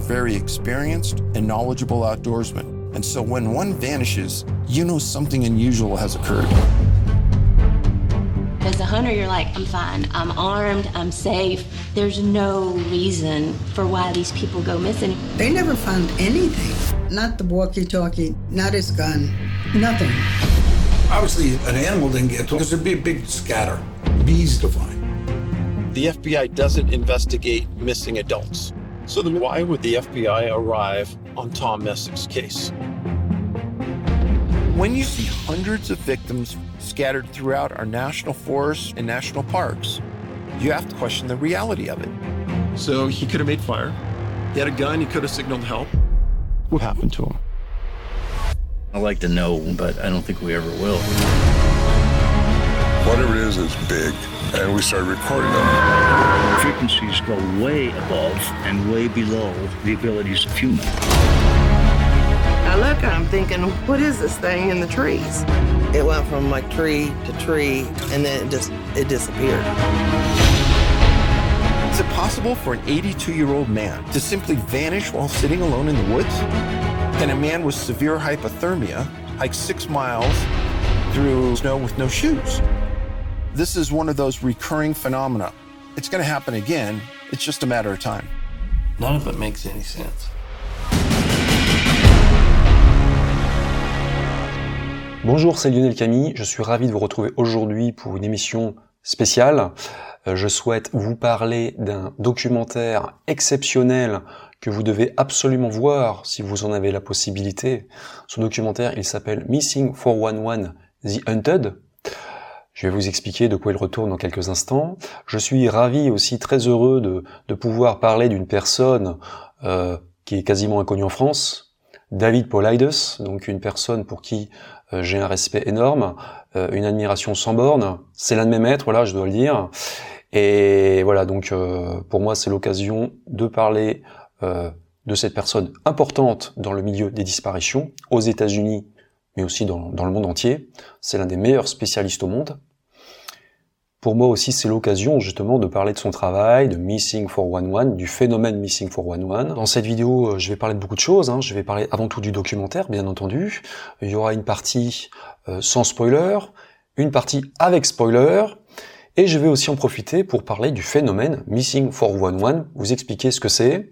speaking, hunters are very experienced and knowledgeable outdoorsmen. And so when one vanishes, you know something unusual has occurred. As a hunter, you're like, I'm fine, I'm armed, I'm safe. There's no reason for why these people go missing. They never found anything. Not the walkie talkie, not his gun, nothing. Obviously, an animal didn't get to because there'd be a big scatter. Bees to find. The FBI doesn't investigate missing adults. So then why would the FBI arrive on Tom Messick's case? When you see hundreds of victims scattered throughout our national forests and national parks, you have to question the reality of it. So he could have made fire. He had a gun, he could have signaled help. What happened to him? I like to know, but I don't think we ever will. Whatever it is, it's big. And we started recording them. Frequencies go way above and way below the abilities of humans. I look and I'm thinking, what is this thing in the trees? It went from like tree to tree and then it just it disappeared. Is it possible for an 82 year old man to simply vanish while sitting alone in the woods? Can a man with severe hypothermia hike six miles through snow with no shoes? This is one of those recurring phenomena. It's going to happen again. It's just a matter of time. None of it makes any sense. Bonjour, c'est Lionel Camille. Je suis ravi de vous retrouver aujourd'hui pour une émission spéciale. Euh, je souhaite vous parler d'un documentaire exceptionnel que vous devez absolument voir si vous en avez la possibilité. Ce documentaire, il s'appelle Missing 411 The Hunted. Je vais vous expliquer de quoi il retourne dans quelques instants. Je suis ravi aussi, très heureux de, de pouvoir parler d'une personne euh, qui est quasiment inconnue en France, David Paulides, donc une personne pour qui euh, j'ai un respect énorme, euh, une admiration sans borne. C'est l'un de mes maîtres, voilà, je dois le dire. Et voilà, donc euh, pour moi, c'est l'occasion de parler de cette personne importante dans le milieu des disparitions aux États-Unis, mais aussi dans, dans le monde entier. C'est l'un des meilleurs spécialistes au monde. Pour moi aussi, c'est l'occasion justement de parler de son travail, de Missing 411, du phénomène Missing 411. Dans cette vidéo, euh, je vais parler de beaucoup de choses. Hein. Je vais parler avant tout du documentaire, bien entendu. Il y aura une partie euh, sans spoiler, une partie avec spoiler, et je vais aussi en profiter pour parler du phénomène Missing 411, vous expliquer ce que c'est,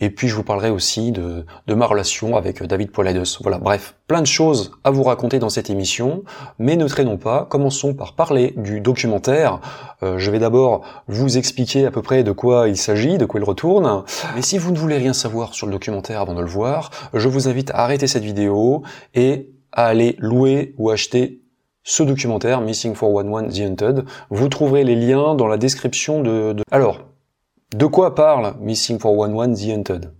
et puis je vous parlerai aussi de, de ma relation avec David Paulides. Voilà, bref, plein de choses à vous raconter dans cette émission, mais ne traînons pas, commençons par parler du documentaire. Euh, je vais d'abord vous expliquer à peu près de quoi il s'agit, de quoi il retourne. Mais si vous ne voulez rien savoir sur le documentaire avant de le voir, je vous invite à arrêter cette vidéo et à aller louer ou acheter ce documentaire, Missing 411 The Hunted. Vous trouverez les liens dans la description de... de... Alors, de quoi parle Missing 411 The Hunted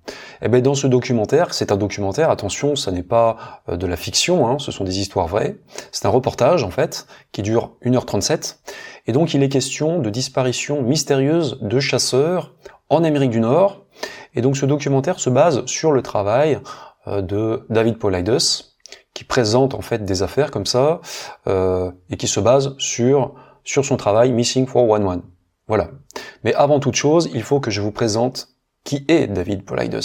Eh bien, dans ce documentaire, c'est un documentaire, attention, ça n'est pas euh, de la fiction, hein, ce sont des histoires vraies, c'est un reportage, en fait, qui dure 1h37, et donc il est question de disparition mystérieuse de chasseurs en Amérique du Nord, et donc ce documentaire se base sur le travail euh, de David Paulides, qui présente en fait des affaires comme ça, euh, et qui se base sur, sur son travail Missing 411. Voilà. Mais avant toute chose, il faut que je vous présente qui est David Paulides.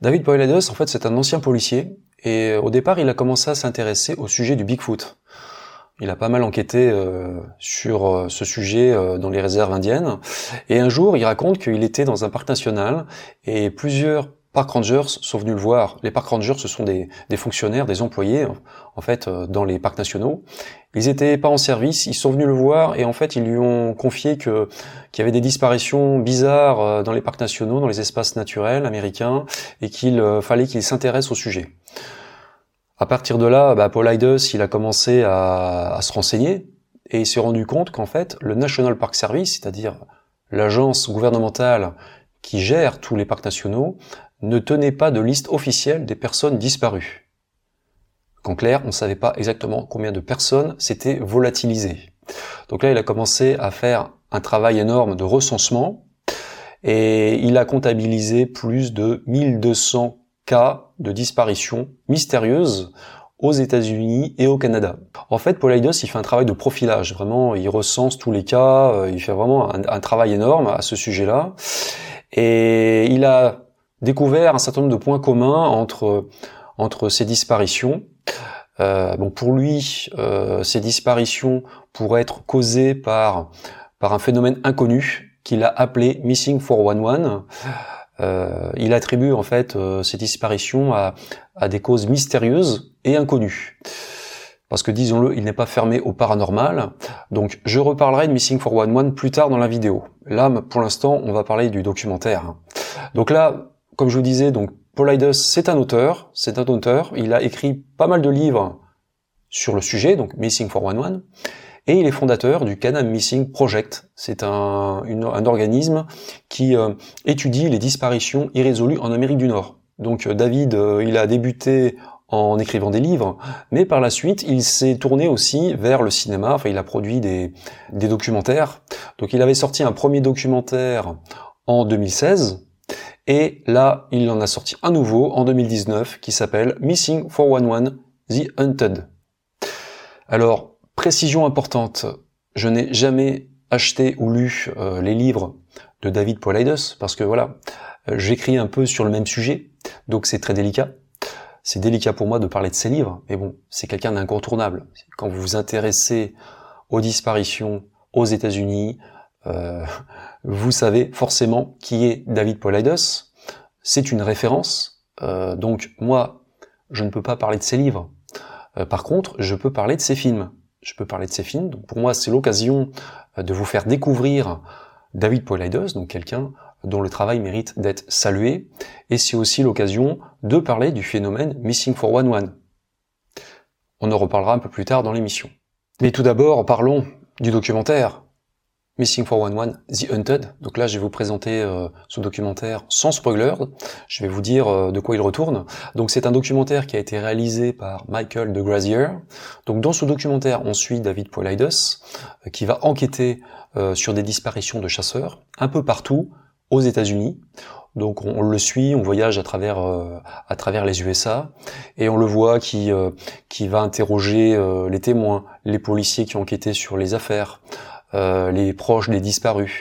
David Paulides, en fait, c'est un ancien policier et au départ, il a commencé à s'intéresser au sujet du Bigfoot. Il a pas mal enquêté euh, sur euh, ce sujet euh, dans les réserves indiennes. Et un jour, il raconte qu'il était dans un parc national et plusieurs park rangers sont venus le voir. Les park rangers, ce sont des, des fonctionnaires, des employés, en fait, euh, dans les parcs nationaux. Ils étaient pas en service, ils sont venus le voir et en fait, ils lui ont confié que qu'il y avait des disparitions bizarres euh, dans les parcs nationaux, dans les espaces naturels américains, et qu'il euh, fallait qu'il s'intéresse au sujet. À partir de là, bah, Paul Ides, il a commencé à, à se renseigner et il s'est rendu compte qu'en fait, le National Park Service, c'est-à-dire l'agence gouvernementale qui gère tous les parcs nationaux, ne tenait pas de liste officielle des personnes disparues. En clair, on ne savait pas exactement combien de personnes s'étaient volatilisées. Donc là, il a commencé à faire un travail énorme de recensement et il a comptabilisé plus de 1200 cas de disparition mystérieuse aux États-Unis et au Canada. En fait, Paulides, il fait un travail de profilage. Vraiment, il recense tous les cas. Euh, il fait vraiment un travail énorme à ce sujet-là. Et il a découvert un certain nombre de points communs entre entre ces disparitions. Euh, pour lui, euh, ces disparitions pourraient être causées par par un phénomène inconnu qu'il a appelé Missing 411. Euh, il attribue en fait euh, ces disparitions à, à des causes mystérieuses et inconnues parce que disons-le, il n'est pas fermé au paranormal. Donc je reparlerai de Missing 411 plus tard dans la vidéo. Là, pour l'instant, on va parler du documentaire. Donc là, comme je vous disais, donc Paul c'est un auteur, c'est un auteur, il a écrit pas mal de livres sur le sujet, donc Missing 411, et il est fondateur du Canam Missing Project. C'est un, organisme qui euh, étudie les disparitions irrésolues en Amérique du Nord. Donc euh, David, euh, il a débuté en écrivant des livres, mais par la suite, il s'est tourné aussi vers le cinéma, enfin il a produit des documentaires. Donc il avait sorti un premier documentaire en 2016, et là, il en a sorti un nouveau en 2019 qui s'appelle Missing 411 The Hunted. Alors, précision importante, je n'ai jamais acheté ou lu euh, les livres de David Paulides parce que voilà, euh, j'écris un peu sur le même sujet, donc c'est très délicat c'est délicat pour moi de parler de ses livres, mais bon, c'est quelqu'un d'incontournable. Quand vous vous intéressez aux disparitions aux États-Unis, euh, vous savez forcément qui est David Paulides. C'est une référence. Euh, donc moi, je ne peux pas parler de ses livres. Euh, par contre, je peux parler de ses films. Je peux parler de ses films. Donc pour moi, c'est l'occasion de vous faire découvrir David Paulides, donc quelqu'un dont le travail mérite d'être salué, et c'est aussi l'occasion de parler du phénomène Missing 411. On en reparlera un peu plus tard dans l'émission. Mais tout d'abord, parlons du documentaire Missing 411, The Hunted. Donc là, je vais vous présenter euh, ce documentaire sans spoiler. Je vais vous dire euh, de quoi il retourne. Donc c'est un documentaire qui a été réalisé par Michael de Grazier. Donc dans ce documentaire, on suit David Paulides, euh, qui va enquêter sur des disparitions de chasseurs un peu partout aux États-Unis. Donc on, le suit, on voyage à travers euh, à travers les USA et on le voit qui va interroger les témoins, les policiers qui ont enquêté sur les affaires, les proches des disparus.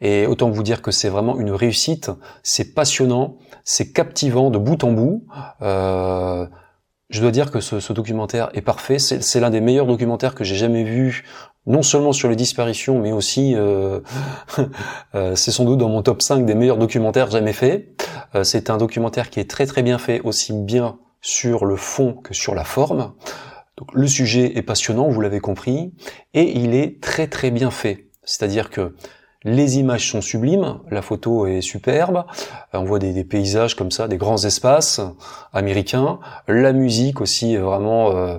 Et autant vous dire que c'est vraiment une réussite, c'est passionnant, c'est captivant de bout en bout. je dois dire que ce, documentaire est parfait. C'est l'un des meilleurs documentaires que j'ai jamais vu non seulement sur les disparitions, mais aussi euh, euh, c'est sans doute dans mon top 5 des meilleurs documentaires jamais faits. Euh, c'est un documentaire qui est très très bien fait, aussi bien sur le fond que sur la forme. Donc, le sujet est passionnant, vous l'avez compris, et il est très très bien fait. C'est-à-dire que les images sont sublimes, la photo est superbe, on voit des, paysages comme ça, des grands espaces américains. La musique aussi est vraiment euh,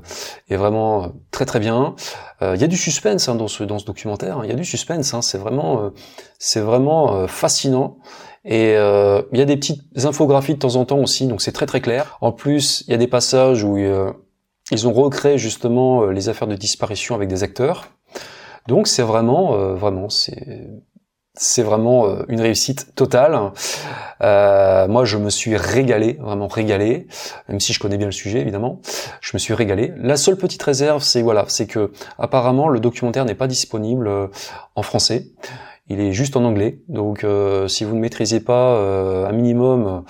est vraiment très très bien. Euh, il y a du suspense hein, dans ce dans ce documentaire. Hein. Il y a du suspense. Hein. c'est vraiment euh, c'est vraiment fascinant. Et il y a des petites infographies de temps en temps aussi, donc c'est très très clair. En plus, il y a des passages où ils ont recréé justement les affaires de disparition avec des acteurs. Donc c'est vraiment, vraiment, c'est c'est vraiment euh, une réussite totale. Euh, moi, je me suis régalé, vraiment régalé, même si je connais bien le sujet, évidemment. Je me suis régalé. La seule petite réserve, c'est voilà, c'est que apparemment le documentaire n'est pas disponible euh, en français. Il est juste en anglais. Donc, si vous ne maîtrisez pas un minimum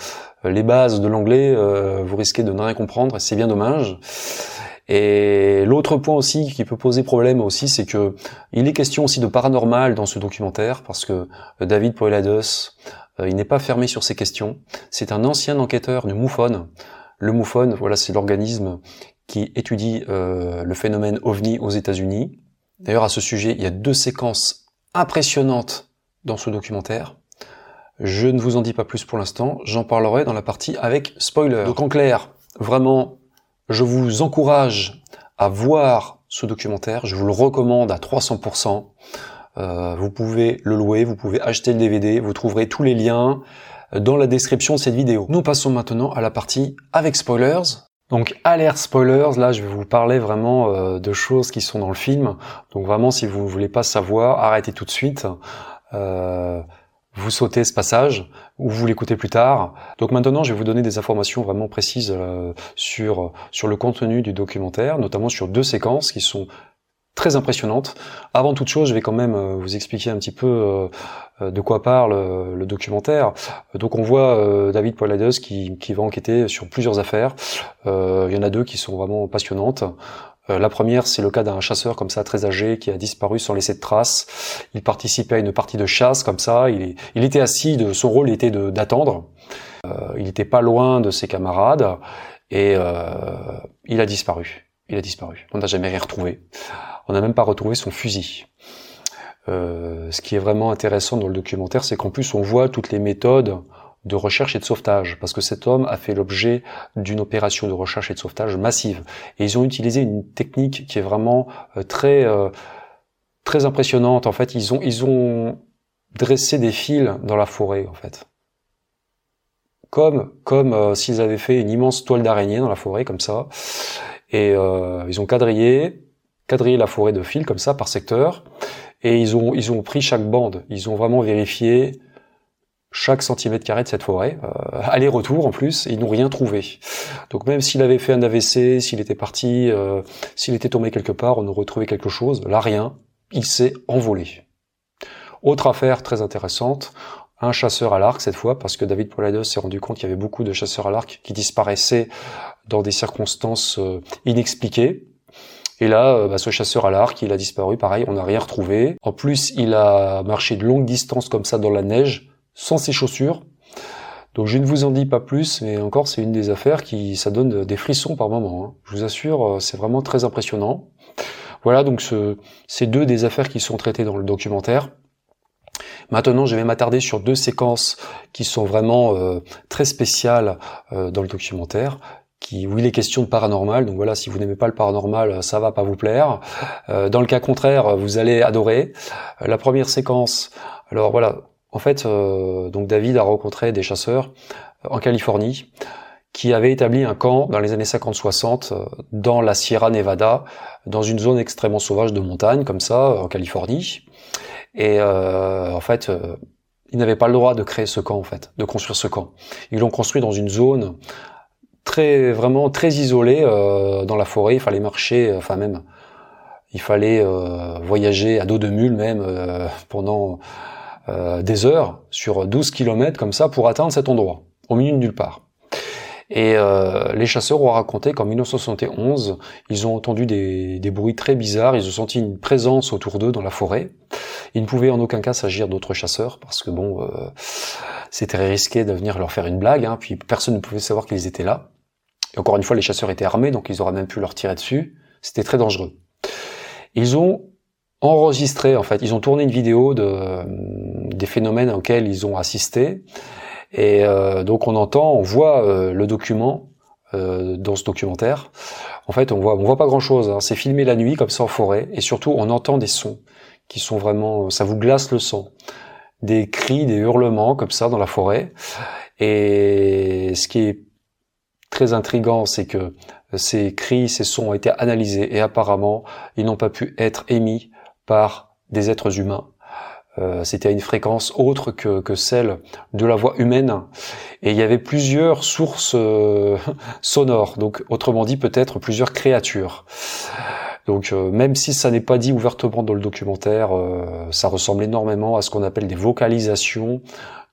les bases de l'anglais, vous risquez de ne rien comprendre. Et c'est bien dommage. Et l'autre point aussi qui peut poser problème aussi, c'est que il est question aussi de paranormal dans ce documentaire parce que David Poelados, euh, il n'est pas fermé sur ces questions. C'est un ancien enquêteur du MUFON. Le MUFON, voilà, c'est l'organisme qui étudie euh, le phénomène ovni aux États-Unis. D'ailleurs, à ce sujet, il y a deux séquences impressionnantes dans ce documentaire. Je ne vous en dis pas plus pour l'instant, j'en parlerai dans la partie avec spoiler. Donc en clair, vraiment je vous encourage à voir ce documentaire, je vous le recommande à 300%. Euh, vous pouvez le louer, vous pouvez acheter le DVD, vous trouverez tous les liens dans la description de cette vidéo. Nous passons maintenant à la partie avec spoilers. Donc alerte spoilers, là je vais vous parler vraiment euh, de choses qui sont dans le film. Donc vraiment si vous ne voulez pas savoir, arrêtez tout de suite. Euh, vous sautez ce passage ou vous l'écoutez plus tard. Donc maintenant, je vais vous donner des informations vraiment précises euh, sur sur le contenu du documentaire, notamment sur deux séquences qui sont très impressionnante. Avant toute chose, je vais quand même vous expliquer un petit peu de quoi parle le documentaire. Donc on voit David Poilades qui, qui va enquêter sur plusieurs affaires. il y en a deux qui sont vraiment passionnantes. Euh, la première, c'est le cas d'un chasseur comme ça très âgé qui a disparu sans laisser de traces. Il participait à une partie de chasse comme ça. Il, était assis. De, son rôle était d'attendre. Euh, il n'était pas loin de ses camarades et euh, il a disparu. Il a disparu. On n'a jamais rien retrouvé. On n'a même pas retrouvé son fusil. Ce qui est vraiment intéressant dans le documentaire, c'est qu'en plus on voit toutes les méthodes de recherche et de sauvetage, parce que cet homme a fait l'objet d'une opération de recherche et de sauvetage massive. Et ils ont utilisé une technique qui est vraiment euh, très euh, très impressionnante. En fait, ils ont ils ont dressé des fils dans la forêt, en fait, comme comme euh, s'ils avaient fait une immense toile d'araignée dans la forêt, comme ça. Et ils ont quadrillé quadrillé la forêt de fils comme ça par secteur. Et ils ont ils ont pris chaque bande. Ils ont vraiment vérifié chaque centimètre carré de cette forêt, euh, aller-retour en plus, ils n'ont rien trouvé. Donc même s'il avait fait un AVC, s'il était parti, euh, s'il était tombé quelque part, on aurait trouvé quelque chose. Là, rien. Il s'est envolé. Autre affaire très intéressante, un chasseur à l'arc cette fois, parce que David Polaidos s'est rendu compte qu'il y avait beaucoup de chasseurs à l'arc qui disparaissaient dans des circonstances euh, inexpliquées. Et là, bah, ce chasseur à l'arc, il a disparu, pareil, on n'a rien retrouvé. En plus, il a marché de longues distances comme ça dans la neige, sans ses chaussures. Donc je ne vous en dis pas plus, mais encore c'est une des affaires qui ça donne des frissons par moment. Hein. Je vous assure, euh, c'est vraiment très impressionnant. Voilà donc ce, ces deux des affaires qui sont traitées dans le documentaire. Maintenant, je vais m'attarder sur deux séquences qui sont vraiment euh, très spéciales euh, dans le documentaire. Qui, où il est question de paranormal, donc voilà, si vous n'aimez pas le paranormal, ça va pas vous plaire. dans le cas contraire, vous allez adorer. la première séquence, alors voilà, en fait, euh, donc David a rencontré des chasseurs euh, en Californie qui avaient établi un camp dans les années 50-60 euh, dans la Sierra Nevada, dans une zone extrêmement sauvage de montagne, comme ça, en Californie. Et en fait, ils n'avaient pas le droit de créer ce camp, en fait, de construire ce camp. Ils l'ont construit dans une zone très, vraiment très isolée dans la forêt. Il fallait marcher, enfin même, il fallait voyager à dos de mule même pendant euh, des heures sur 12 km comme ça pour atteindre cet endroit, au milieu de nulle part. Et euh, les chasseurs ont raconté qu'en 1971, ils ont entendu des, des, bruits très bizarres, ils ont senti une présence autour d'eux dans la forêt. Il ne pouvait en aucun cas s'agir d'autres chasseurs, parce que bon, euh, c'était risqué de venir leur faire une blague, hein, puis personne ne pouvait savoir qu'ils étaient là. Encore une fois, les chasseurs étaient armés, donc ils auraient même pu leur tirer dessus. C'était très dangereux. Ils ont enregistré, en fait, ils ont tourné une vidéo de, des phénomènes auxquels ils ont assisté. Et euh, donc on entend, on voit euh, le document euh, dans ce documentaire. En fait, on voit, on voit pas grand chose. Hein. C'est filmé la nuit comme ça en forêt, et surtout on entend des sons qui sont vraiment, ça vous glace le sang, des cris, des hurlements comme ça dans la forêt. Et ce qui est très intrigant, c'est que ces cris, ces sons ont été analysés et apparemment ils n'ont pas pu être émis par des êtres humains. Euh, c'était à une fréquence autre que, que, celle de la voix humaine. Et il y avait plusieurs sources euh, sonores, donc autrement dit peut-être plusieurs créatures. Donc euh, même si ça n'est pas dit ouvertement dans le documentaire, ça ressemble énormément à ce qu'on appelle des vocalisations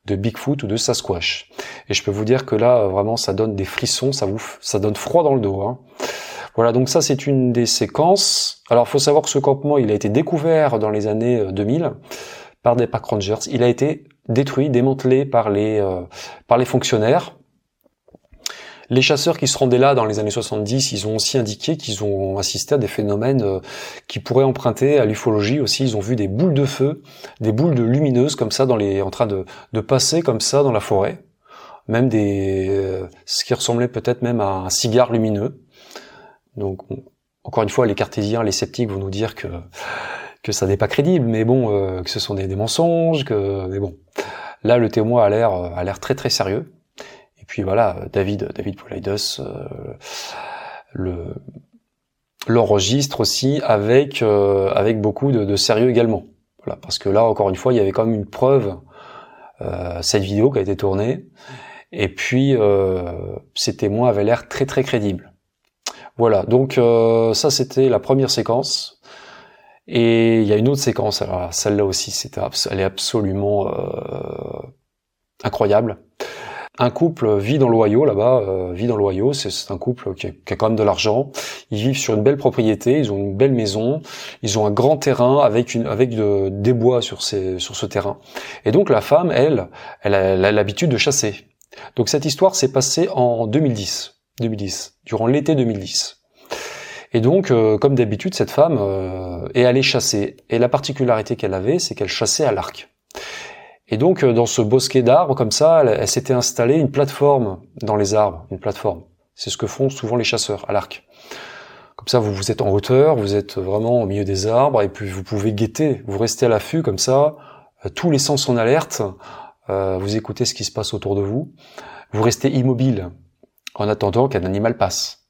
de Bigfoot ou de Sasquatch. Et je peux vous dire que là, vraiment, ça donne des frissons, ça vous, ça donne froid dans le dos. Hein. Voilà, donc ça c'est une des séquences. Alors, faut savoir que ce campement, il a été découvert dans les années 2000 par des park rangers. Il a été détruit, démantelé par les, euh, par les fonctionnaires. Les chasseurs qui se rendaient là dans les années 70, ils ont aussi indiqué qu'ils ont assisté à des phénomènes euh, qui pourraient emprunter à l'ufologie aussi. Ils ont vu des boules de feu, des boules de lumineuses comme ça dans les, en train de, de passer comme ça dans la forêt. Même des, euh, ce qui ressemblait peut-être même à un cigare lumineux. Donc, encore une fois, les cartésiens, les sceptiques vont nous dire que que ça n'est pas crédible, mais bon, euh, que ce sont des, mensonges, que mais bon, là le témoin a l'air euh, a l'air très très sérieux. Et puis voilà, David David Poulaidos euh, le l'enregistre aussi avec avec beaucoup de, sérieux également. Voilà, parce que là encore une fois, il y avait quand même une preuve cette vidéo qui a été tournée. Et puis ces témoins avaient l'air très très crédibles. Voilà, donc ça c'était la première séquence. Et il y a une autre séquence, alors celle-là aussi, elle est absolument euh, incroyable. Un couple vit dans l'Ohio là-bas, euh, vit dans l'Ohio. C'est un couple qui a, qui quand même de l'argent. Ils vivent sur une belle propriété, ils ont une belle maison, ils ont un grand terrain avec des bois sur sur ce terrain. Et donc la femme, elle, elle a l'habitude de chasser. Donc cette histoire s'est passée en 2010, 2010, durant l'été 2010. Et donc, euh, comme d'habitude, cette femme euh, est allée chasser. Et la particularité qu'elle avait, c'est qu'elle chassait à l'arc. Et donc, euh, dans ce bosquet d'arbres, comme ça, elle, s'était installée une plateforme dans les arbres, une plateforme. C'est ce que font souvent les chasseurs à l'arc. Comme ça, vous, vous êtes en hauteur, vous êtes vraiment au milieu des arbres, et puis vous pouvez guetter, vous restez à l'affût comme ça, tous les sens en alerte, vous écoutez ce qui se passe autour de vous, vous restez immobile en attendant qu'un animal passe.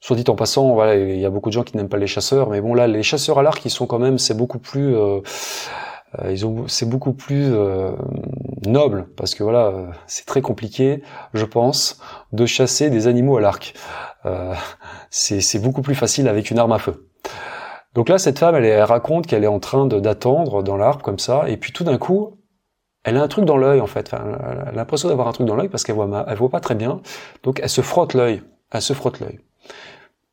Soit dit en passant, voilà, il y a beaucoup de gens qui n'aiment pas les chasseurs, mais bon là, les chasseurs à l'arc, ils sont quand même, c'est beaucoup plus, euh, euh, ils ont, c'est beaucoup plus euh, noble parce que voilà, c'est très compliqué, je pense, de chasser des animaux à l'arc. Euh, c'est, beaucoup plus facile avec une arme à feu. Donc là, cette femme, elle, elle raconte qu'elle est en train d'attendre dans l'arbre comme ça, et puis tout d'un coup, elle a un truc dans l'œil en fait. Elle a l'impression d'avoir un truc dans l'œil parce qu'elle voit, elle voit pas très bien. Donc elle se frotte l'œil. Elle se frotte l'œil.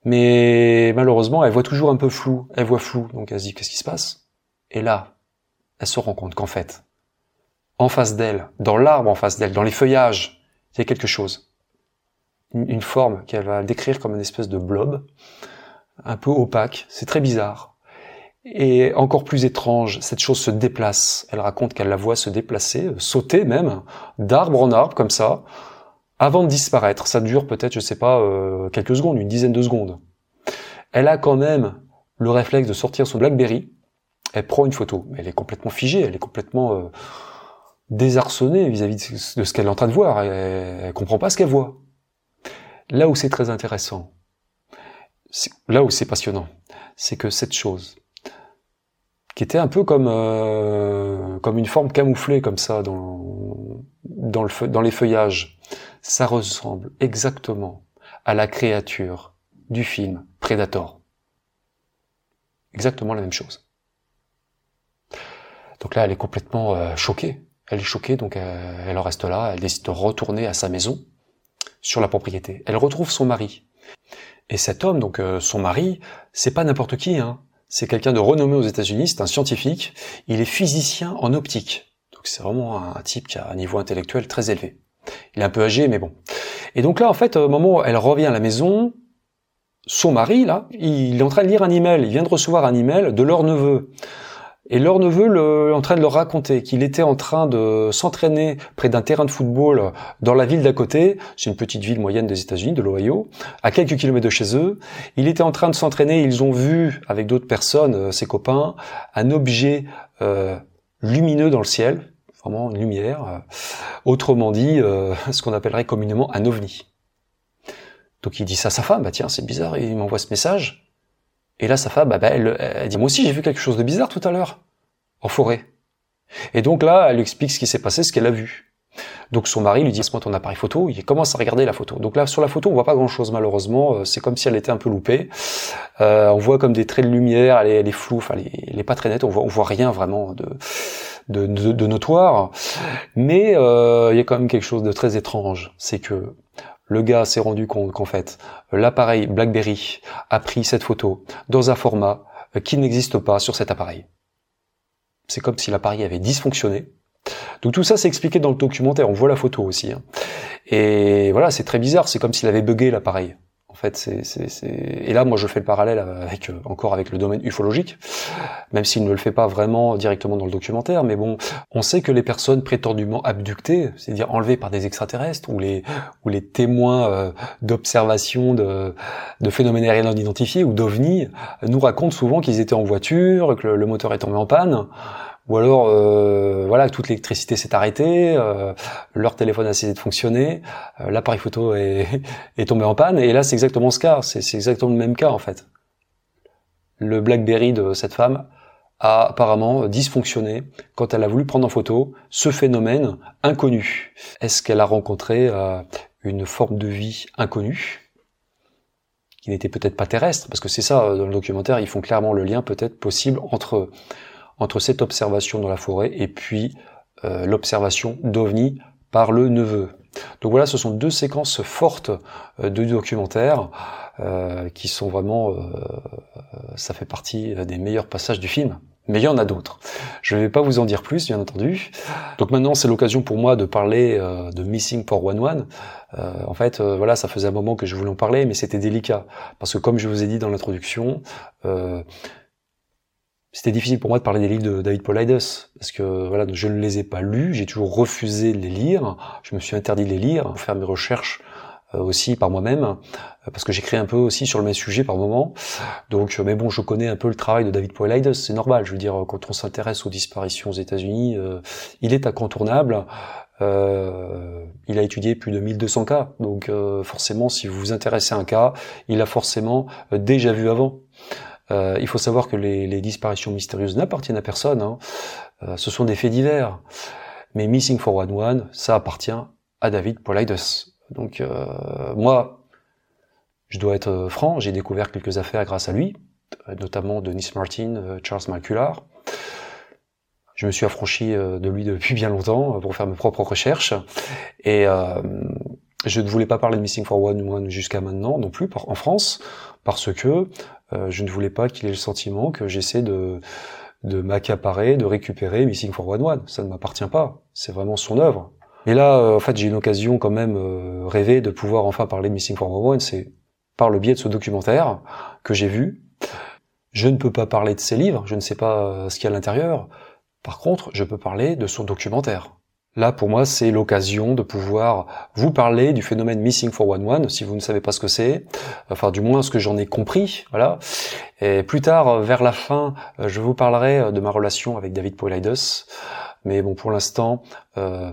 Mais malheureusement, elle voit toujours un peu flou. Elle voit flou. Donc elle se dit qu'est-ce qui se passe? Et là, elle se rend compte qu'en fait, en face d'elle, dans l'arbre en face d'elle, dans les feuillages, il y a quelque chose. Une, forme qu'elle va décrire comme une espèce de blob, un peu opaque, c'est très bizarre. Et encore plus étrange, cette chose se déplace. Elle raconte qu'elle la voit se déplacer, euh, sauter même, d'arbre en arbre comme ça, avant de disparaître. Ça dure peut-être, je sais pas, euh, quelques secondes, une dizaine de secondes. Elle a quand même le réflexe de sortir son BlackBerry, elle prend une photo, elle est complètement figée, elle est complètement euh, désarçonnée vis-à-vis de ce qu'elle est en train de voir. Elle, elle comprend pas ce qu'elle voit. Là où c'est très intéressant, là où c'est passionnant, c'est que cette chose, qui était un peu comme euh, comme une forme camouflée comme ça dans dans, le, dans les feuillages, ça ressemble exactement à la créature du film Predator. Exactement la même chose. Donc là, elle est complètement euh, choquée. Elle est choquée, donc euh, elle en reste là. Elle décide de retourner à sa maison, sur la propriété. Elle retrouve son mari. Et cet homme, donc son mari, c'est pas n'importe qui. Hein. C'est quelqu'un de renommé aux États-Unis. C'est un scientifique. Il est physicien en optique. Donc c'est vraiment un type qui a un niveau intellectuel très élevé. Il est un peu âgé, mais bon. Et donc là, en fait, au moment où elle revient à la maison, son mari, là, il est en train de lire un email. Il vient de recevoir un email de leur neveu. Et leur neveu le, en train de leur raconter qu'il était en train de s'entraîner près d'un terrain de football dans la ville d'à côté, c'est une petite ville moyenne des États-Unis, de l'Ohio, à quelques kilomètres de chez eux. Il était en train de s'entraîner, ils ont vu avec d'autres personnes, euh, ses copains, un objet euh, lumineux dans le ciel, vraiment une lumière, euh, autrement dit, ce qu'on appellerait communément un ovni. Donc il dit ça à sa femme, bah tiens, c'est bizarre, il m'envoie ce message. Et là, sa femme, bah, bah, elle, dit, moi aussi, j'ai vu quelque chose de bizarre tout à l'heure, en forêt. Et donc là, elle lui explique ce qui s'est passé, ce qu'elle a vu. Donc son mari lui dit, laisse-moi ton appareil photo, il commence à regarder la photo. Donc là, sur la photo, on voit pas grand-chose malheureusement, euh, c'est comme si elle était un peu loupée. Euh, on voit comme des traits de lumière, elle est, floue, enfin, elle est, pas très nette, on voit, on voit rien vraiment de, de, de, notoire. Mais euh, il y a quand même quelque chose de très étrange, c'est que le gars s'est rendu compte qu'en fait, l'appareil BlackBerry a pris cette photo dans un format euh, qui n'existe pas sur cet appareil. C'est comme si l'appareil avait dysfonctionné. Donc tout ça c'est expliqué dans le documentaire, on voit la photo aussi. Hein. Et voilà, c'est très bizarre, c'est comme s'il avait bugué l'appareil. En fait, c'est, c'est, et là, moi, je fais le parallèle avec euh, encore avec le domaine ufologique, même s'il ne le fait pas vraiment directement dans le documentaire. Mais bon, on sait que les personnes prétendument abductées, c'est-à-dire enlevées par des extraterrestres, ou les ou les témoins euh, d'observation de, de phénomènes aériens non identifiés ou d'ovnis, nous racontent souvent qu'ils étaient en voiture, que le moteur est tombé en panne ou alors euh, voilà toute l'électricité s'est arrêtée, euh, leur téléphone a cessé de fonctionner, euh, l'appareil photo est, est, tombé en panne et là c'est exactement ce cas, c'est exactement le même cas en fait. Le BlackBerry de cette femme a apparemment dysfonctionné quand elle a voulu prendre en photo ce phénomène inconnu. Est-ce qu'elle a rencontré une forme de vie inconnue qui n'était peut-être pas terrestre, parce que c'est ça, dans le documentaire, ils font clairement le lien peut-être possible entre, entre cette observation dans la forêt et puis euh, l'observation d'OVNI par le neveu. Donc voilà, ce sont deux séquences fortes euh, du documentaire euh, qui sont vraiment, ça fait partie des meilleurs passages du film. Mais il y en a d'autres. Je ne vais pas vous en dire plus, bien entendu. Donc maintenant, c'est l'occasion pour moi de parler de Missing for One One. en fait, voilà, ça faisait un moment que je voulais en parler, mais c'était délicat parce que, comme je vous ai dit dans l'introduction, c'était difficile pour moi de parler des livres de David Paulides parce que voilà, je ne les ai pas lus, j'ai toujours refusé de les lire, je me suis interdit de les lire, pour faire mes recherches euh, aussi par moi-même euh, parce que j'écris un peu aussi sur le même sujet par moment. Donc euh, mais bon, je connais un peu le travail de David Paulides, c'est normal, je veux dire quand on s'intéresse aux disparitions aux États-Unis, il est incontournable. Euh, il a étudié plus de 1200 cas, donc forcément, si vous vous intéressez à un cas, il a forcément déjà vu avant. Euh, il faut savoir que les, disparitions mystérieuses n'appartiennent à personne. Hein. Euh, ce sont des faits divers. Mais Missing 411, ça appartient à David Paulides. Donc euh, moi, je dois être franc, j'ai découvert quelques affaires grâce à lui, notamment de Nice Martin, Charles Macular. Je me suis affranchi de lui depuis bien longtemps pour faire mes propres recherches. Et je ne voulais pas parler de Missing 411 jusqu'à maintenant non plus en France, parce que je ne voulais pas qu'il ait le sentiment que j'essaie de, m'accaparer, de récupérer Missing 411. Ça ne m'appartient pas. C'est vraiment son œuvre. Et là, euh, en fait, j'ai une occasion quand même euh, rêvée de pouvoir enfin parler de Missing 411. C'est par le biais de ce documentaire que j'ai vu. Je ne peux pas parler de ses livres, je ne sais pas ce qu'il y a à l'intérieur. Par contre, je peux parler de son documentaire. Là, pour moi, c'est l'occasion de pouvoir vous parler du phénomène Missing 411, si vous ne savez pas ce que c'est, enfin du moins ce que j'en ai compris, voilà. Et plus tard, vers la fin, je vous parlerai de ma relation avec David Paulides, mais bon, pour l'instant, euh,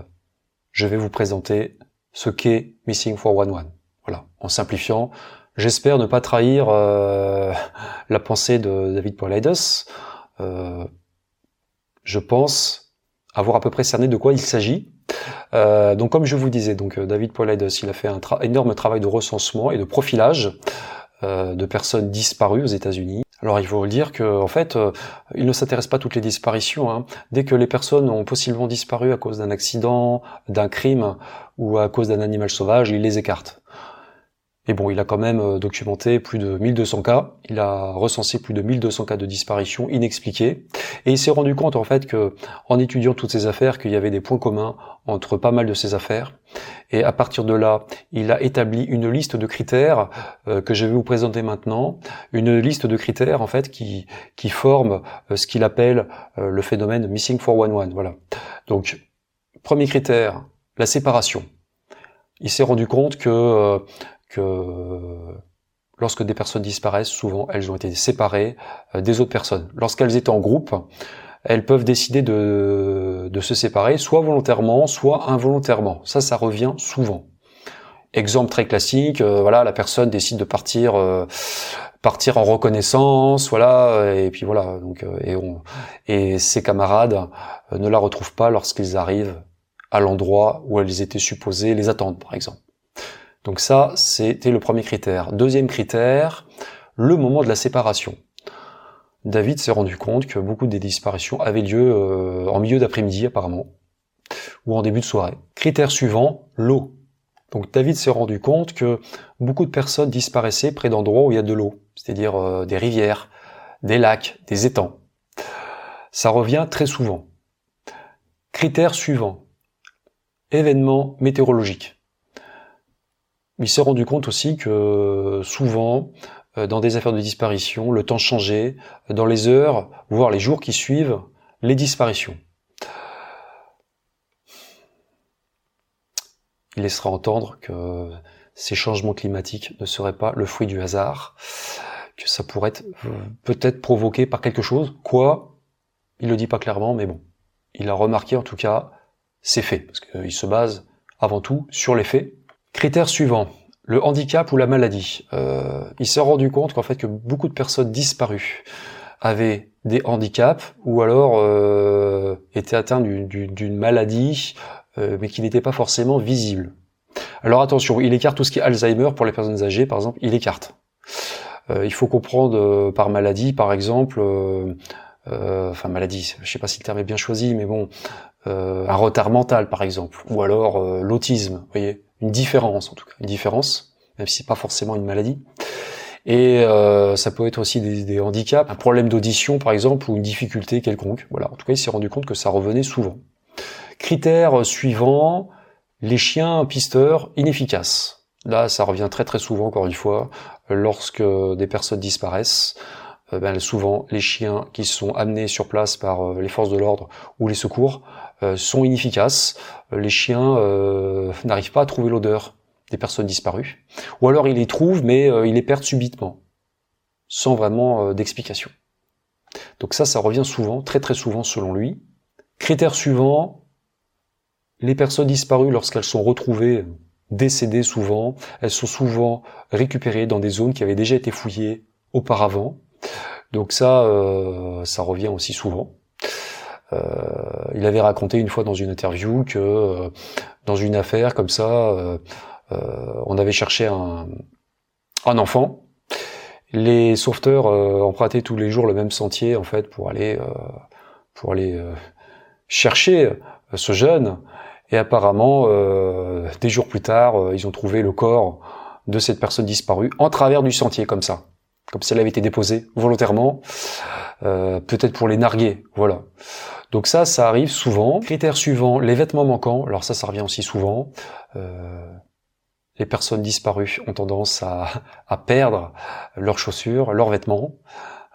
je vais vous présenter ce qu'est Missing 411, voilà, en simplifiant. J'espère ne pas trahir euh, la pensée de David. Euh, je pense avoir à peu près cerné de quoi il s'agit. Euh, donc comme je vous disais, donc euh, David Paulides, il a fait un énorme travail de recensement et de profilage euh, de personnes disparues aux États-Unis. Alors il faut le dire que en fait, euh, il ne s'intéresse pas à toutes les disparitions. Hein. Dès que les personnes ont possiblement disparu à cause d'un accident, d'un crime ou à cause d'un animal sauvage, il les écarte. Et bon, il a quand même euh, documenté plus de 1200 cas, il a recensé plus de 1200 cas de disparition inexpliqués, et il s'est rendu compte en fait que, en étudiant toutes ces affaires, qu'il y avait des points communs entre pas mal de ces affaires, et à partir de là, il a établi une liste de critères euh, que je vais vous présenter maintenant, une liste de critères en fait qui, qui forment euh, ce qu'il appelle le phénomène Missing 411, voilà. Donc, premier critère, la séparation. Il s'est rendu compte que que lorsque des personnes disparaissent, souvent elles ont été séparées euh, des autres personnes. Lorsqu'elles étaient en groupe, elles peuvent décider de, se séparer, soit volontairement, soit involontairement. Ça, ça revient souvent. Exemple très classique, euh, voilà, la personne décide de partir, euh, partir en reconnaissance, voilà, et puis voilà, donc et, on, et ses camarades ne la retrouvent pas lorsqu'ils arrivent à l'endroit où elles étaient supposées les attendre, par exemple. Donc ça, c'était le premier critère. Deuxième critère, le moment de la séparation. David s'est rendu compte que beaucoup des disparitions avaient lieu euh, en milieu d'après-midi apparemment, ou en début de soirée. Critère suivant, l'eau. Donc David s'est rendu compte que beaucoup de personnes disparaissaient près d'endroits où il y a de l'eau, c'est-à-dire euh, des rivières, des lacs, des étangs. Ça revient très souvent. Critère suivant, événements météorologiques il s'est rendu compte aussi que souvent, euh, dans des affaires de disparition, le temps changeait dans les heures, voire les jours qui suivent les disparitions. Il laissera entendre que ces changements climatiques ne seraient pas le fruit du hasard, que ça pourrait être peut-être provoqué par quelque chose, quoi, il le dit pas clairement, mais bon, il a remarqué en tout cas ces faits, parce qu'il se base avant tout sur les faits, Critère suivant, le handicap ou la maladie. Euh, il s'est rendu compte qu'en fait que beaucoup de personnes disparues avaient des handicaps ou alors euh, étaient atteintes d'une maladie euh, mais qui n'était pas forcément visible. Alors attention, il écarte tout ce qui est Alzheimer pour les personnes âgées par exemple, il écarte. il faut comprendre par maladie, par exemple, enfin maladie, je sais pas si le terme est bien choisi, mais bon, un retard mental, par exemple, ou alors l'autisme, vous voyez, une différence en tout cas, une différence, même si c'est pas forcément une maladie. Et euh, ça peut être aussi des, handicaps, un problème d'audition par exemple, ou une difficulté quelconque. Voilà. En tout cas, il s'est rendu compte que ça revenait souvent. Critère suivant, les chiens pisteurs inefficaces. Là, ça revient très très souvent, encore une fois, lorsque des personnes disparaissent. Euh, ben, souvent, les chiens qui sont amenés sur place par euh, les forces de l'ordre ou les secours sont inefficaces. Les chiens n'arrivent pas à trouver l'odeur des personnes disparues. Ou alors ils les trouvent, mais euh, ils les perdent subitement, sans vraiment euh, d'explication. Donc ça, ça revient souvent, très très souvent selon lui. Critère suivant, les personnes disparues, lorsqu'elles sont retrouvées décédées souvent, elles sont souvent récupérées dans des zones qui avaient déjà été fouillées auparavant. Donc ça, euh, ça revient aussi souvent. Il avait raconté une fois dans une interview que dans une affaire comme ça, euh, on avait cherché un, enfant. Les sauveteurs euh, empruntaient tous les jours le même sentier en fait pour aller euh, pour aller chercher ce jeune. Et apparemment, des jours plus tard, ils ont trouvé le corps de cette personne disparue en travers du sentier comme ça, comme si elle avait été déposée volontairement, peut-être pour les narguer, voilà. Donc ça, ça arrive souvent. Critère suivant, les vêtements manquants. Alors ça, ça revient aussi souvent. Euh, les personnes disparues ont tendance à, perdre leurs chaussures, leurs vêtements,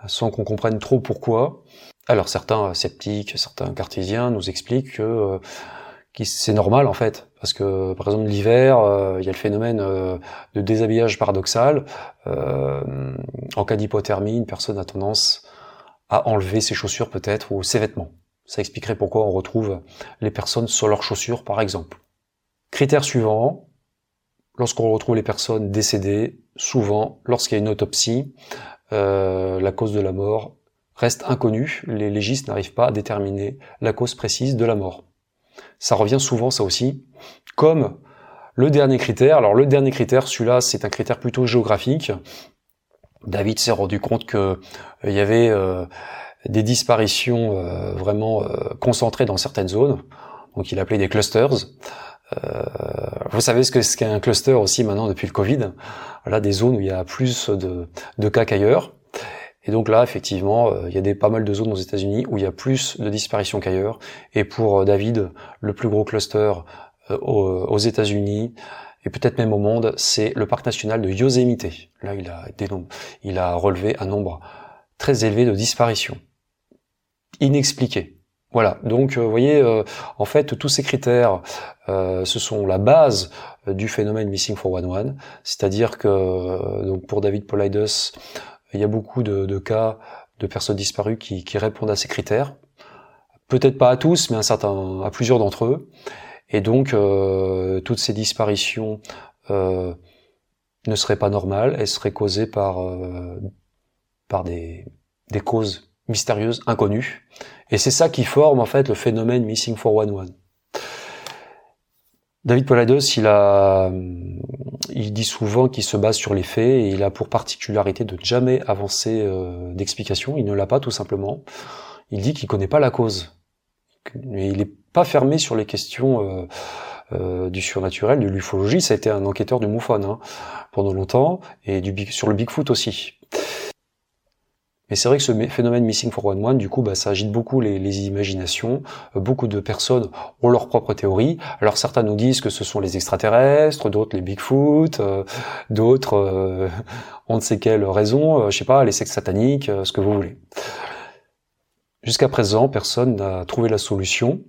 sans qu'on comprenne trop pourquoi. Alors certains sceptiques, certains cartésiens nous expliquent que, euh, c'est normal en fait, parce que par exemple l'hiver, euh, il y a le phénomène euh, de déshabillage paradoxal. en cas d'hypothermie, une personne a tendance à enlever ses chaussures peut-être ou ses vêtements. Ça expliquerait pourquoi on retrouve les personnes sur leurs chaussures par exemple. Critère suivant, lorsqu'on retrouve les personnes décédées, souvent, lorsqu'il y a une autopsie, euh, la cause de la mort reste inconnue. Les légistes n'arrivent pas à déterminer la cause précise de la mort. Ça revient souvent, ça aussi, comme le dernier critère. Alors le dernier critère, celui-là, c'est un critère plutôt géographique. David s'est rendu compte que euh, il y avait euh, des disparitions vraiment concentrées dans certaines zones. Donc il appelait des clusters. Euh, vous savez ce qu'est un cluster aussi maintenant depuis le Covid? Voilà des zones où il y a plus de, de cas qu'ailleurs. Et donc là, effectivement, euh, il y a des, pas mal de zones aux États-Unis où il y a plus de disparitions qu'ailleurs. Et pour euh, David, le plus gros cluster aux, États-Unis et peut-être même au monde, c'est le parc national de Yosemite. Là, il a, il a relevé un nombre très élevé de disparitions inexpliquées. Voilà, donc vous voyez, en fait, tous ces critères euh, ce sont la base euh, du phénomène Missing 411, c'est-à-dire que euh, donc pour David Polides, il y a beaucoup de, cas de personnes disparues qui, répondent à ces critères. Peut-être pas à tous, mais un certain, à plusieurs d'entre eux. Et donc, toutes ces disparitions ne seraient pas normales, elles seraient causées par, par des, des causes mystérieuses, inconnues. Et c'est ça qui forme en fait le phénomène Missing 411. David Polados, il a, il dit souvent qu'il se base sur les faits et il a pour particularité de jamais avancer euh, d'explication. Il ne l'a pas tout simplement. Il dit qu'il connaît pas la cause, mais il n'est pas fermé sur les questions euh, euh, du surnaturel, de l'ufologie. Ça a été un enquêteur du MUFON hein, pendant longtemps et du sur le Bigfoot aussi. Et c'est vrai que ce phénomène Missing 411, du coup, bah, ça agite beaucoup les, imaginations. Euh, beaucoup de personnes ont leur propre théorie. Alors certains nous disent que ce sont les extraterrestres, d'autres les Bigfoot, euh, d'autres euh, on ne sait quelle raison, je sais pas, les sectes sataniques, ce que vous voulez. Jusqu'à présent, personne n'a trouvé la solution.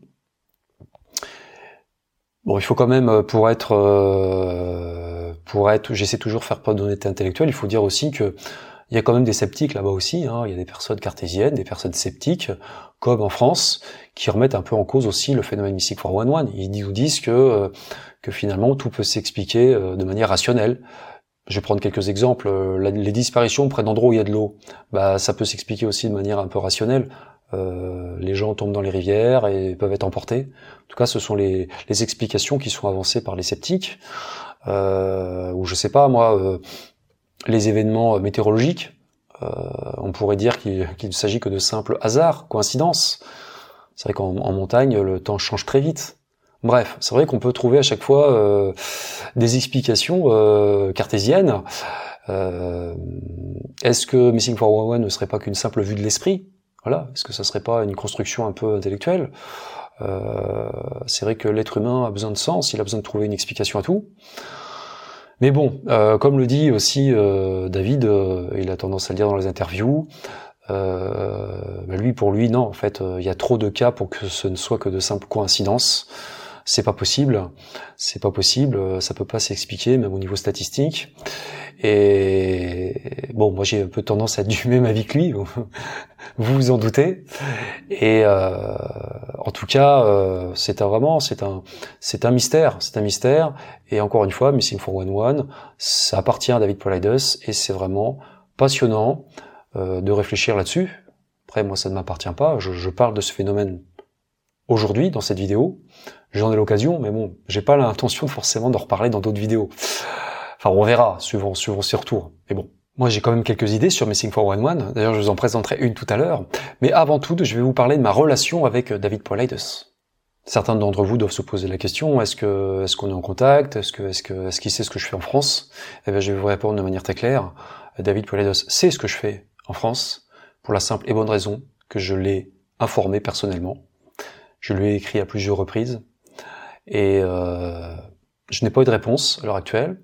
Bon, il faut quand même, pour être, pour être, j'essaie toujours de faire preuve d'honnêteté intellectuelle, il faut dire aussi que il y a quand même des sceptiques là-bas aussi, hein. il y a des personnes cartésiennes, des personnes sceptiques, comme en France, qui remettent un peu en cause aussi le phénomène mystique 411. Ils nous disent que, euh, que finalement tout peut s'expliquer euh, de manière rationnelle. Je vais prendre quelques exemples. Euh, les disparitions près d'endroits où il y a de l'eau, bah, ça peut s'expliquer aussi de manière un peu rationnelle. les gens tombent dans les rivières et peuvent être emportés. En tout cas, ce sont les, les explications qui sont avancées par les sceptiques. Euh, ou je sais pas, moi, les événements météorologiques. Euh, on pourrait dire qu'il ne s'agit que de simples hasards, coïncidences. C'est vrai qu'en montagne, le temps change très vite. Bref, c'est vrai qu'on peut trouver à chaque fois euh, des explications euh, cartésiennes. Euh, est-ce que Missing 411 ne serait pas qu'une simple vue de l'esprit? Voilà. Est-ce que ça serait pas une construction un peu intellectuelle? C'est vrai que l'être humain a besoin de sens, il a besoin de trouver une explication à tout. Mais bon, comme le dit aussi David, il a tendance à le dire dans les interviews, bah lui, pour lui, non, en fait, il y a trop de cas pour que ce ne soit que de simples coïncidences c'est pas possible, c'est pas possible, ça peut pas s'expliquer même au niveau statistique. Et bon, moi j'ai un peu tendance à être du même avis que lui, vous vous en doutez. Et euh, en tout cas, euh, c'est un vraiment, c'est un, c'est un mystère, c'est un mystère. Et encore une fois, Missing 411, ça appartient à David Paulides et c'est vraiment passionnant euh, de réfléchir là-dessus. Après, moi, ça ne m'appartient pas. Je, je parle de ce phénomène aujourd'hui dans cette vidéo. J'en ai l'occasion, mais bon, j'ai pas l'intention forcément d'en reparler dans d'autres vidéos. Enfin, on verra, suivant, suivant ses retours. Mais bon. Moi, j'ai quand même quelques idées sur Missing 411. D'ailleurs, je vous en présenterai une tout à l'heure. Mais avant tout, je vais vous parler de ma relation avec euh, David Paulides. Certains d'entre vous doivent se poser la question est-ce que est-ce qu'on est en contact? Est-ce que est-ce que est-ce qu'il sait ce que je fais en France? Eh bien, je vais vous répondre de manière très claire. David Paulides sait ce que je fais en France pour la simple et bonne raison que je l'ai informé personnellement. Je lui ai écrit à plusieurs reprises et euh, je n'ai pas eu de réponse à l'heure actuelle.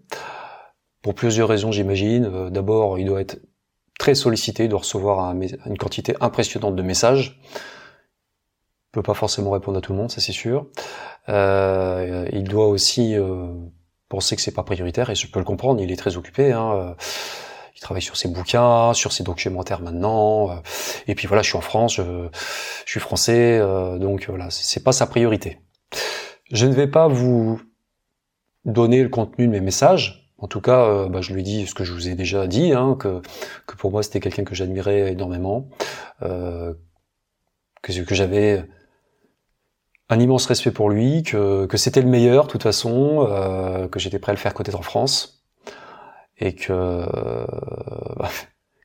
Pour plusieurs raisons, j'imagine. Euh, d'abord, il doit être très sollicité, il doit recevoir une quantité impressionnante de messages. Il peut pas forcément répondre à tout le monde, ça c'est sûr. Euh, il doit aussi penser que c'est pas prioritaire, et je peux le comprendre, il est très occupé. Hein. Euh, il travaille sur ses bouquins, sur ses documentaires maintenant. Euh, et puis voilà, je suis en France, je, suis français, donc voilà, c'est pas sa priorité. Je ne vais pas vous donner le contenu de mes messages. En tout cas, euh, bah, je lui dit ce que je vous ai déjà dit, hein, que, que pour moi c'était quelqu'un que j'admirais énormément, euh, que, j'avais un immense respect pour lui, que, que c'était le meilleur de toute façon, euh, que j'étais prêt à le faire connaître en France, et que, euh,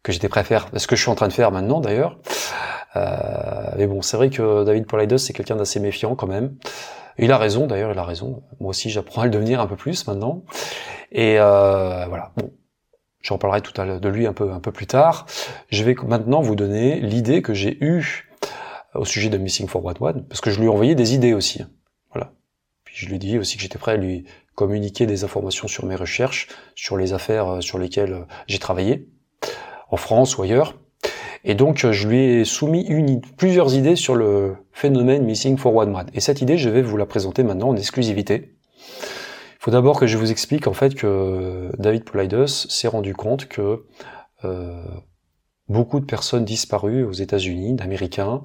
que j'étais prêt à faire ce que je suis en train de faire maintenant d'ailleurs. Euh, mais bon, c'est vrai que David Paulides c'est quelqu'un d'assez méfiant quand même il a raison, d'ailleurs, il a raison. Moi aussi, j'apprends à le devenir un peu plus maintenant. Et euh, voilà. Bon, je reparlerai tout à l'heure de lui un peu un peu plus tard. Je vais maintenant vous donner l'idée que j'ai eue au sujet de Missing for What One, parce que je lui ai envoyé des idées aussi. Voilà. Puis je lui ai dit aussi que j'étais prêt à lui communiquer des informations sur mes recherches, sur les affaires euh, sur lesquelles euh, j'ai travaillé, en France ou ailleurs. Et donc, je lui ai soumis une, plusieurs idées sur le phénomène Missing for One Et cette idée, je vais vous la présenter maintenant en exclusivité. Il faut d'abord que je vous explique en fait que David Paulides s'est rendu compte que euh, beaucoup de personnes disparues aux États-Unis, d'Américains,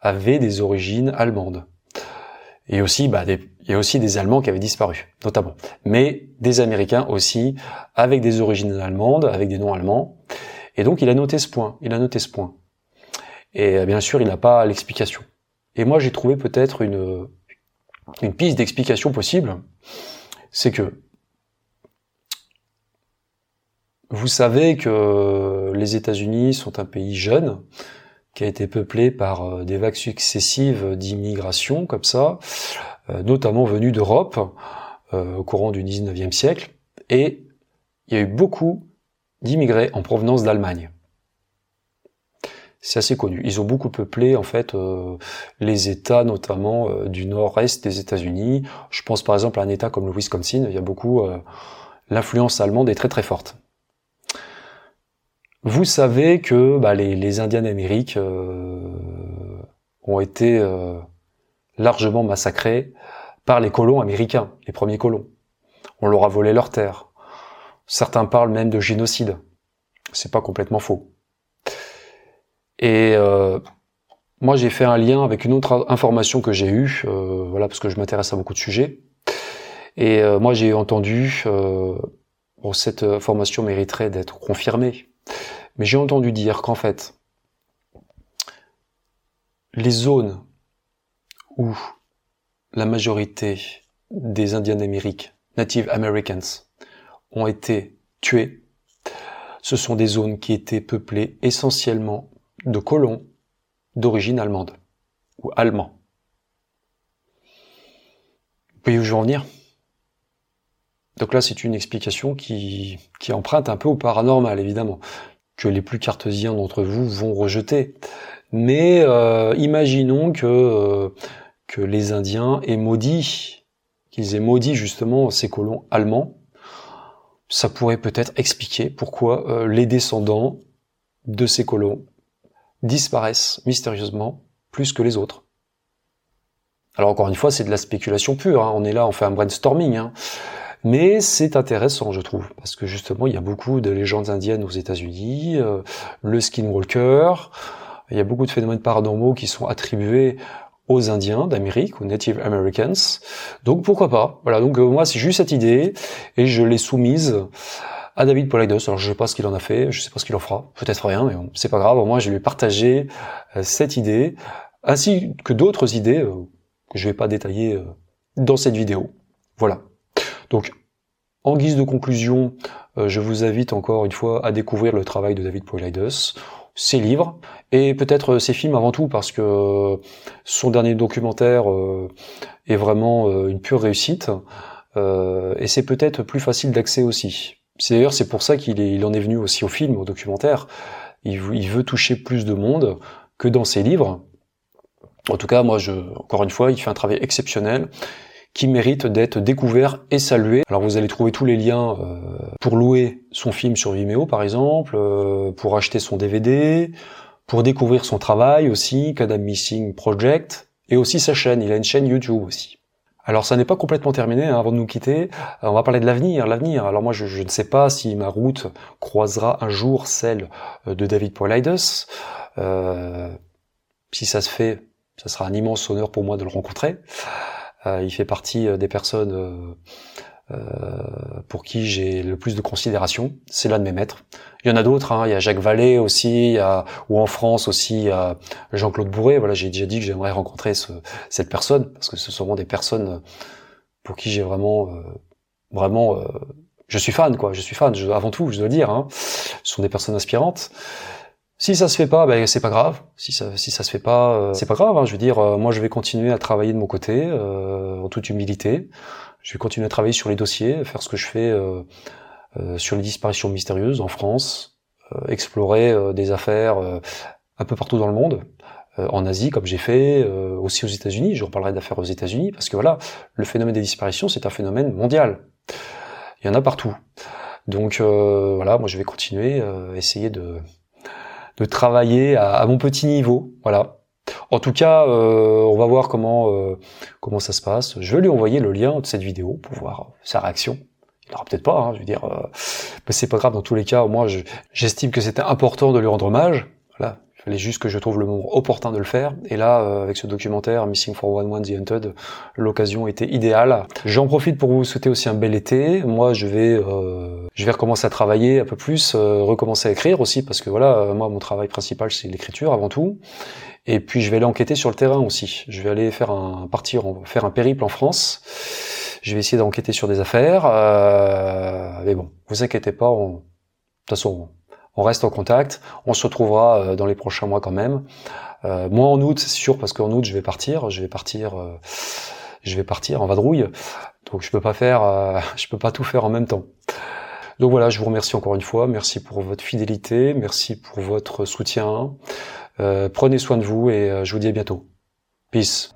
avaient des origines allemandes. Et aussi, bah, il y a aussi des Allemands qui avaient disparu, notamment. Mais des Américains aussi, avec des origines allemandes, avec des noms allemands. Et donc il a noté ce point, il a noté ce point. Et euh, bien sûr, il n'a pas l'explication. Et moi, j'ai trouvé peut-être une, une piste d'explication possible. C'est que vous savez que les États-Unis sont un pays jeune, qui a été peuplé par euh, des vagues successives d'immigration, comme ça, euh, notamment venues d'Europe au courant du 19e siècle. Et il y a eu beaucoup d'immigrés en provenance d'Allemagne. C'est assez connu. Ils ont beaucoup peuplé en fait euh, les États, notamment euh, du nord-est des États-Unis. Je pense par exemple à un État comme le Wisconsin. Il y a beaucoup euh, l'influence allemande est très très forte. Vous savez que bah, les, les, Indiens d'Amérique ont été largement massacrés par les colons américains, les premiers colons. On leur a volé leurs terres. Certains parlent même de génocide. C'est pas complètement faux. Et euh, moi, j'ai fait un lien avec une autre information que j'ai eue, euh, voilà, parce que je m'intéresse à beaucoup de sujets. Et euh, moi, j'ai entendu, bon, cette information mériterait d'être confirmée, mais j'ai entendu dire qu'en fait, les zones où la majorité des Indiens d'Amérique, Native Americans, ont été tués ce sont des zones qui étaient peuplées essentiellement de colons d'origine allemande ou allemand. Vous voyez où je veux en venir? Donc là, c'est une explication qui, qui emprunte un peu au paranormal, évidemment, que les plus cartésiens d'entre vous vont rejeter. Mais euh, imaginons que, euh, que les Indiens aient maudit, qu'ils aient maudit justement ces colons allemands. Ça pourrait peut-être expliquer pourquoi euh, les descendants de ces colons disparaissent mystérieusement plus que les autres. Alors encore une fois, c'est de la spéculation pure. Hein. On est là, on fait un brainstorming. Hein. Mais c'est intéressant, je trouve, parce que justement, il y a beaucoup de légendes indiennes aux États-Unis, euh, le skinwalker, il y a beaucoup de phénomènes paranormaux qui sont attribués aux Indiens d'Amérique, aux Native Americans. Donc pourquoi pas? Voilà, donc euh, moi c'est juste cette idée et je l'ai soumise à David Paulides. Alors je sais pas ce qu'il en a fait, je sais pas ce qu'il en fera, peut-être rien, mais c'est pas grave. Moi je lui ai partagé euh, cette idée ainsi que d'autres idées que je vais pas détailler dans cette vidéo. Voilà. Donc, en guise de conclusion, euh, je vous invite encore une fois à découvrir le travail de David Paulides, ses livres et peut-être ses films avant tout parce que son dernier documentaire euh, est vraiment euh, une pure réussite et c'est peut-être plus facile d'accès aussi. C'est d'ailleurs c'est pour ça qu'il il en est venu aussi au film, au documentaire. Il, il, veut toucher plus de monde que dans ses livres. En tout cas, moi, je, encore une fois, il fait un travail exceptionnel qui mérite d'être découvert et salué. Alors vous allez trouver tous les liens euh, pour louer son film sur Vimeo par exemple, euh, pour acheter son DVD, pour découvrir son travail aussi, Kadam Missing Project, et aussi sa chaîne, il a une chaîne YouTube aussi. Alors ça n'est pas complètement terminé hein, avant de nous quitter. on va parler de l'avenir, l'avenir. Alors moi je, je, ne sais pas si ma route croisera un jour celle euh, de David Paulides. Euh, si ça se fait, ça sera un immense honneur pour moi de le rencontrer. Euh, il fait partie euh, des personnes euh, pour qui j'ai le plus de considération. C'est l'un de mes maîtres. Il y en a d'autres. Hein. Il y a Jacques Vallée aussi, ou en France aussi, il y a Jean-Claude Bourré. Voilà, j'ai déjà dit que j'aimerais rencontrer ce, cette personne parce que ce vraiment des personnes pour qui j'ai vraiment, vraiment, je suis fan quoi. Je suis fan. Avant tout, je dois dire. Hein. Ce sont des personnes inspirantes. Si ça se fait pas, ben c'est pas grave. Si ça, si ça se fait pas, euh, c'est pas grave. Hein. Je veux dire, euh, moi je vais continuer à travailler de mon côté, euh, en toute humilité. Je vais continuer à travailler sur les dossiers, faire ce que je fais sur les disparitions mystérieuses en France, explorer des affaires un peu partout dans le monde, en Asie comme j'ai fait, aussi aux États-Unis. Je reparlerai d'affaires aux États-Unis parce que voilà, le phénomène des disparitions c'est un phénomène mondial. Il y en a partout. Donc voilà, moi je vais continuer, essayer de de travailler à, mon petit niveau. Voilà. En tout cas, euh, on va voir comment euh, comment ça se passe. Je vais lui envoyer le lien de cette vidéo pour voir sa réaction. Il n'aura peut-être pas, hein, je veux dire, euh, mais c'est pas grave. Dans tous les cas, moi, j'estime que c'était important de lui rendre hommage. Fallait juste que je trouve le moment opportun de le faire. Et là, euh, avec ce documentaire Missing for One One The Hunted, l'occasion était idéale. J'en profite pour vous souhaiter aussi un bel été. Moi, je vais, euh, je vais recommencer à travailler un peu plus, euh, recommencer à écrire aussi, parce que voilà, moi, mon travail principal, c'est l'écriture avant tout. Et puis, je vais aller enquêter sur le terrain aussi. Je vais aller faire un partir, faire un périple en France. Je vais essayer d'enquêter sur des affaires. mais bon, vous inquiétez pas. On... De toute façon, on reste en contact. On se retrouvera euh, dans les prochains mois quand même. Euh, moi en août, c'est sûr, parce qu'en août je vais partir. Je vais partir. Euh, je vais partir en vadrouille. Donc je peux pas faire. Je peux pas tout faire en même temps. Donc voilà, je vous remercie encore une fois. Merci pour votre fidélité. Merci pour votre soutien. prenez soin de vous et je vous dis à bientôt. Peace.